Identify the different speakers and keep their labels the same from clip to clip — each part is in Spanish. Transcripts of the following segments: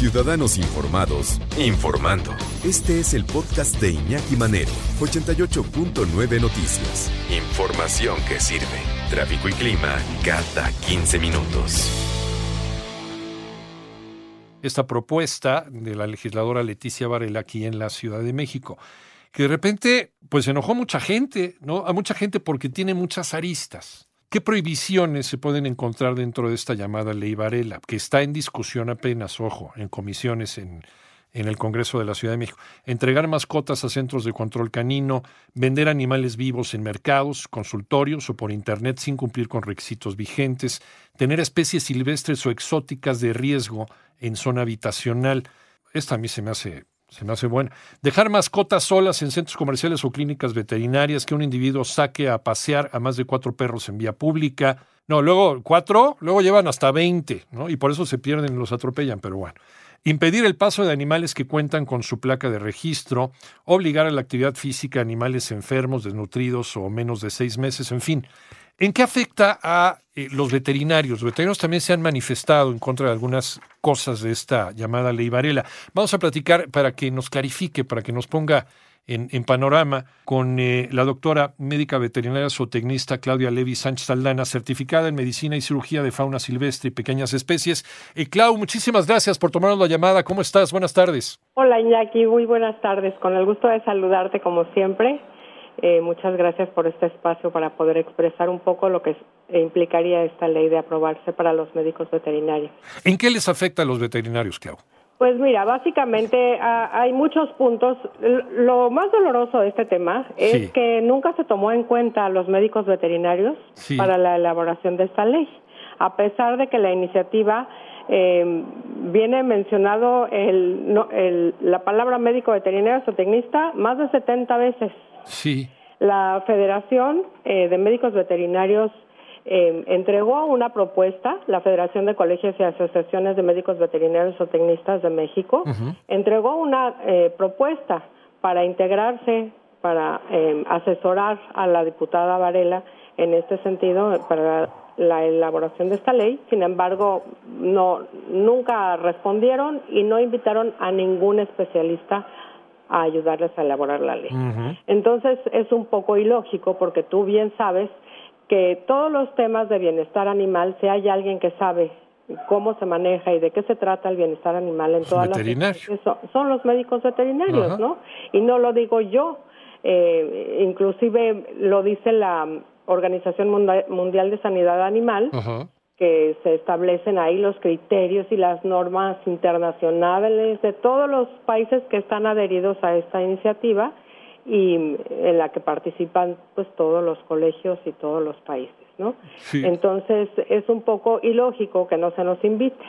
Speaker 1: Ciudadanos Informados, informando. Este es el podcast de Iñaki Manero, 88.9 Noticias. Información que sirve. Tráfico y clima cada 15 minutos.
Speaker 2: Esta propuesta de la legisladora Leticia Varela aquí en la Ciudad de México, que de repente pues enojó a mucha gente, ¿no? A mucha gente porque tiene muchas aristas. ¿Qué prohibiciones se pueden encontrar dentro de esta llamada ley Varela, que está en discusión apenas, ojo, en comisiones en, en el Congreso de la Ciudad de México? Entregar mascotas a centros de control canino, vender animales vivos en mercados, consultorios o por Internet sin cumplir con requisitos vigentes, tener especies silvestres o exóticas de riesgo en zona habitacional. Esta a mí se me hace se me hace buena. Dejar mascotas solas en centros comerciales o clínicas veterinarias, que un individuo saque a pasear a más de cuatro perros en vía pública. No, luego cuatro, luego llevan hasta veinte, ¿no? Y por eso se pierden y los atropellan, pero bueno. Impedir el paso de animales que cuentan con su placa de registro, obligar a la actividad física a animales enfermos, desnutridos o menos de seis meses, en fin. ¿En qué afecta a eh, los veterinarios? Los veterinarios también se han manifestado en contra de algunas cosas de esta llamada ley Varela. Vamos a platicar para que nos clarifique, para que nos ponga en, panorama con eh, la doctora médica veterinaria zootecnista Claudia Levi Sánchez Aldana, certificada en medicina y cirugía de fauna silvestre y pequeñas especies. Eh, Clau, muchísimas gracias por tomarnos la llamada. ¿Cómo estás? Buenas tardes.
Speaker 3: Hola Iñaki, muy buenas tardes. Con el gusto de saludarte como siempre eh, muchas gracias por este espacio para poder expresar un poco lo que implicaría esta ley de aprobarse para los médicos veterinarios.
Speaker 2: ¿En qué les afecta a los veterinarios, Clau?
Speaker 3: Pues mira, básicamente ah, hay muchos puntos. Lo más doloroso de este tema es que nunca se tomó en cuenta a los médicos veterinarios para la elaboración de esta ley, a pesar de que la iniciativa eh, viene mencionado el, el, la palabra médico veterinario o tecnista más de 70 veces.
Speaker 2: Sí.
Speaker 3: La Federación eh, de Médicos Veterinarios eh, entregó una propuesta, la Federación de Colegios y Asociaciones de Médicos Veterinarios o Tecnistas de México, entregó una eh, propuesta para integrarse, para asesorar a la diputada Varela en este sentido para la elaboración de esta ley. Sin embargo, no nunca respondieron y no invitaron a ningún especialista a ayudarles a elaborar la ley. Entonces es un poco ilógico porque tú bien sabes que todos los temas de bienestar animal, si hay alguien que sabe cómo se maneja y de qué se trata el bienestar animal en todas las son, son los médicos veterinarios, ¿no? Y no lo digo yo, eh, inclusive lo dice la Organización Mundial de Sanidad Animal, que se establecen ahí los criterios y las normas internacionales de todos los países que están adheridos a esta iniciativa y en la que participan pues todos los colegios y todos los países, ¿no? Entonces es un poco ilógico que no se nos invite.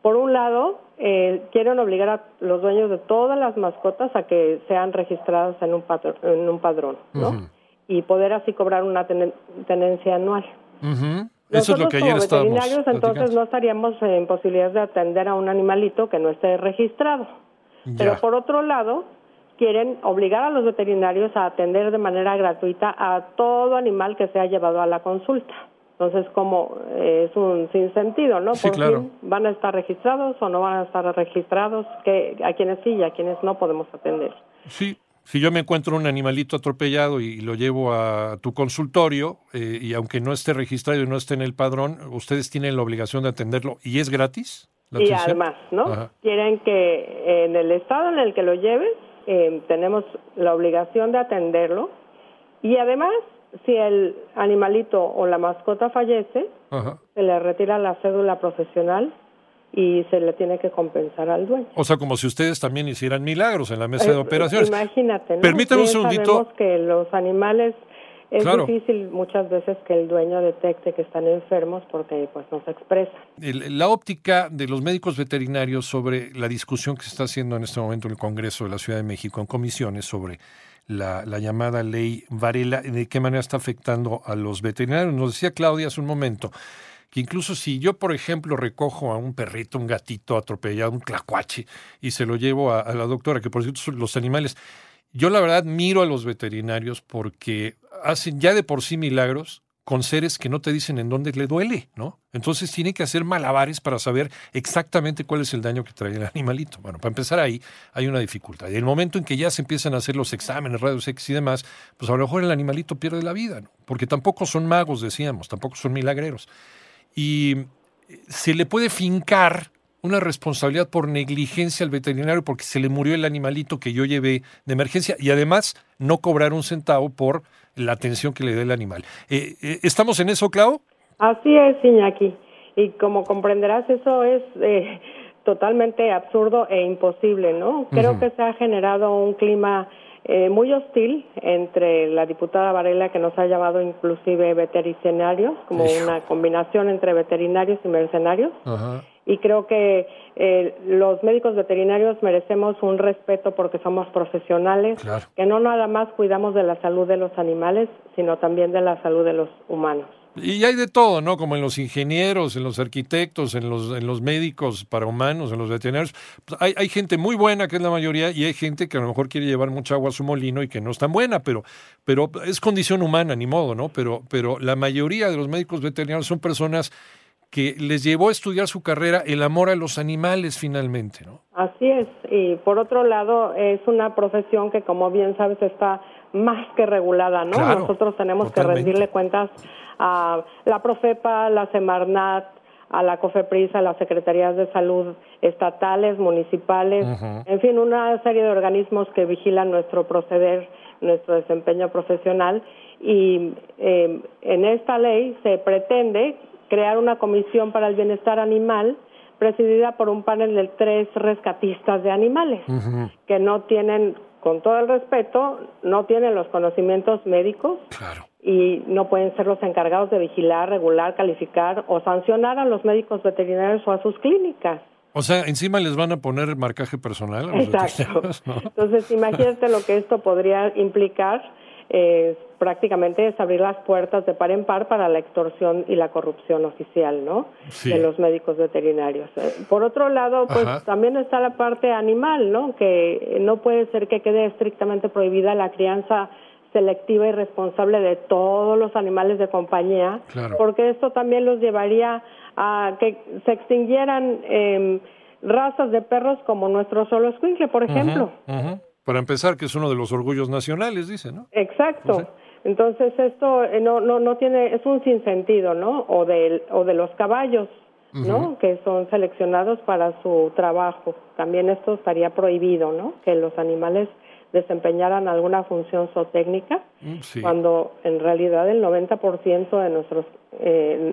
Speaker 3: Por un lado, eh, quieren obligar a los dueños de todas las mascotas a que sean registradas en un, padrón, en un padrón, ¿no? Y poder así cobrar una tenencia anual.
Speaker 2: Eso es lo que ayer
Speaker 3: como veterinarios entonces no estaríamos en posibilidad de atender a un animalito que no esté registrado. Pero por otro lado, quieren obligar a los veterinarios a atender de manera gratuita a todo animal que sea llevado a la consulta. Entonces, como es un sinsentido, ¿no?
Speaker 2: Sí, claro.
Speaker 3: ¿Van a estar registrados o no van a estar registrados? que ¿A quienes sí y a quienes no podemos atender?
Speaker 2: Sí, si yo me encuentro un animalito atropellado y lo llevo a tu consultorio, eh, y aunque no esté registrado y no esté en el padrón, ustedes tienen la obligación de atenderlo y es gratis.
Speaker 3: y además, ¿no? Quieren que en el estado en el que lo lleves, eh, tenemos la obligación de atenderlo y además, si el animalito o la mascota fallece, se le retira la cédula profesional y se le tiene que compensar al dueño.
Speaker 2: O sea, como si ustedes también hicieran milagros en la mesa de eh, operaciones.
Speaker 3: Imagínate, ¿no?
Speaker 2: Permítame un segundito.
Speaker 3: Sabemos que los animales es difícil muchas veces que el dueño detecte que están enfermos porque pues no se expresa.
Speaker 2: La óptica de los médicos veterinarios sobre la discusión que se está haciendo en este momento en el Congreso de la Ciudad de México en comisiones sobre la, la llamada ley Varela, de qué manera está afectando a los veterinarios. Nos decía Claudia hace un momento que incluso si yo, por ejemplo, recojo a un perrito, un gatito atropellado, un clacuache, y se lo llevo a, la doctora, que por cierto los animales, yo la verdad miro a los veterinarios porque hacen ya de por sí milagros con seres que no te dicen en dónde le duele, ¿no? Entonces tiene que hacer malabares para saber exactamente cuál es el daño que trae el animalito. Bueno, para empezar ahí hay una dificultad. Y el momento en que ya se empiezan a hacer los exámenes, radios X y demás, pues a lo mejor el animalito pierde la vida, ¿no? Porque tampoco son magos, decíamos, tampoco son milagreros. Y se le puede fincar una responsabilidad por negligencia al veterinario porque se le murió el animalito que yo llevé de emergencia y además no cobrar un centavo por la atención que le dé el animal. Eh, eh, ¿Estamos en eso, Clau?
Speaker 3: Así es, Iñaki. Y como comprenderás, eso es eh, totalmente absurdo e imposible, ¿no? Creo que se ha generado un clima muy hostil entre la diputada Varela, que nos ha llamado inclusive veterinarios, como una combinación entre veterinarios y mercenarios. Y creo que eh, los médicos veterinarios merecemos un respeto porque somos profesionales, que no nada más cuidamos de la salud de los animales, sino también de la salud de los humanos.
Speaker 2: Y hay de todo, ¿no? Como en los ingenieros, en los arquitectos, en los, en los médicos para humanos, en los veterinarios. Pues hay, hay gente muy buena, que es la mayoría, y hay gente que a lo mejor quiere llevar mucha agua a su molino y que no es tan buena, pero, pero es condición humana, ni modo, ¿no? Pero, pero la mayoría de los médicos veterinarios son personas que les llevó a estudiar su carrera el amor a los animales finalmente, ¿no?
Speaker 3: Así es, y por otro lado es una profesión que como bien sabes está más que regulada, ¿no? Nosotros tenemos que rendirle cuentas a la Profepa, la Semarnat, a la COFEPRIS, a las Secretarías de Salud estatales, municipales, en fin, una serie de organismos que vigilan nuestro proceder, nuestro desempeño profesional. Y eh, en esta ley se pretende crear una comisión para el bienestar animal presidida por un panel de tres rescatistas de animales que no tienen, con todo el respeto, no tienen los conocimientos médicos y no pueden ser los encargados de vigilar, regular, calificar o sancionar a los médicos veterinarios o a sus clínicas.
Speaker 2: O sea, encima les van a poner marcaje personal. A
Speaker 3: los Exacto. Entonces, imagínate lo que esto podría implicar eh, prácticamente es abrir las puertas de par en par para la extorsión y la corrupción oficial, ¿no? De los médicos veterinarios. Eh, por otro lado, pues también está la parte animal, ¿no? Que no puede ser que quede estrictamente prohibida la crianza selectiva y responsable de todos los animales de compañía, porque esto también los llevaría a que se extinguieran eh, razas de perros como nuestro solo escuincle, por ejemplo.
Speaker 2: Para empezar, que es uno de los orgullos nacionales, dice, ¿no?
Speaker 3: Exacto. Entonces esto eh, no, no, no tiene, es un sinsentido, ¿no? O de, o de los caballos, ¿no? Que son seleccionados para su trabajo. También esto estaría prohibido, ¿no? Que los animales desempeñaran alguna función zootécnica, mm, cuando en realidad el 90% de nuestros eh,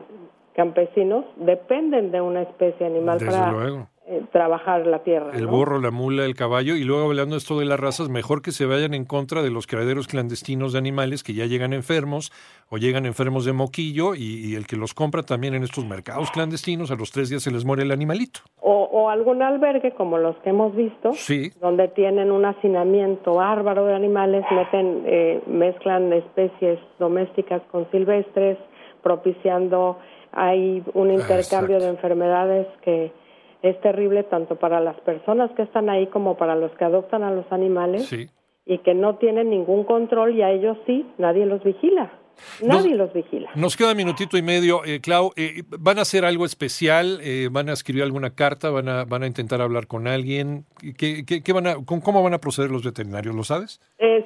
Speaker 3: campesinos dependen de una especie animal para eh, trabajar la tierra.
Speaker 2: El burro, la mula, el caballo, y luego hablando esto de las razas, mejor que se vayan en contra de los criaderos clandestinos de animales que ya llegan enfermos o llegan enfermos de moquillo y, el que los compra también en estos mercados clandestinos, a los tres días se les muere el animalito.
Speaker 3: O, algún albergue como los que hemos visto, donde tienen un hacinamiento bárbaro de animales, meten, eh, mezclan especies domésticas con silvestres, propiciando hay un intercambio de enfermedades que es terrible tanto para las personas que están ahí como para los que adoptan a los animales y que no tienen ningún control y a ellos sí, nadie los vigila. Nadie los vigila.
Speaker 2: Nos queda minutito y medio. Eh, Clau, eh, ¿van a hacer algo especial? Eh, ¿Van a escribir alguna carta? ¿Van a, van a intentar hablar con alguien? ¿Qué, qué, van a, ¿Cómo van a proceder los veterinarios? ¿Lo sabes?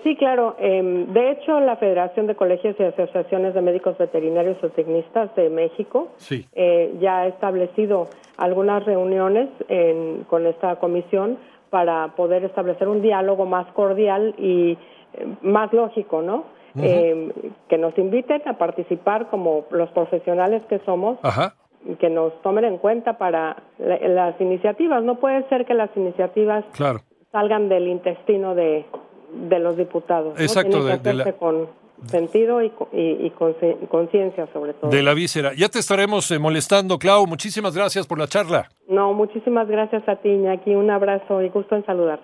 Speaker 3: sí, claro. Em, de hecho, la Federación de Colegios y Asociaciones de Médicos Veterinarios o Tecnistas de México ya ha establecido algunas reuniones con esta comisión para poder establecer un diálogo más cordial y más lógico, ¿no? eh, que nos inviten a participar como los profesionales que somos. que nos tomen en cuenta para las iniciativas. No puede ser que las iniciativas salgan del intestino de, de los diputados.
Speaker 2: Exacto,
Speaker 3: de, con sentido y, y, conciencia sobre todo.
Speaker 2: De la víscera. Ya te estaremos eh, molestando, Clau. Muchísimas gracias por la charla.
Speaker 3: No, muchísimas gracias a ti, Iñaki. Un abrazo y gusto en saludar.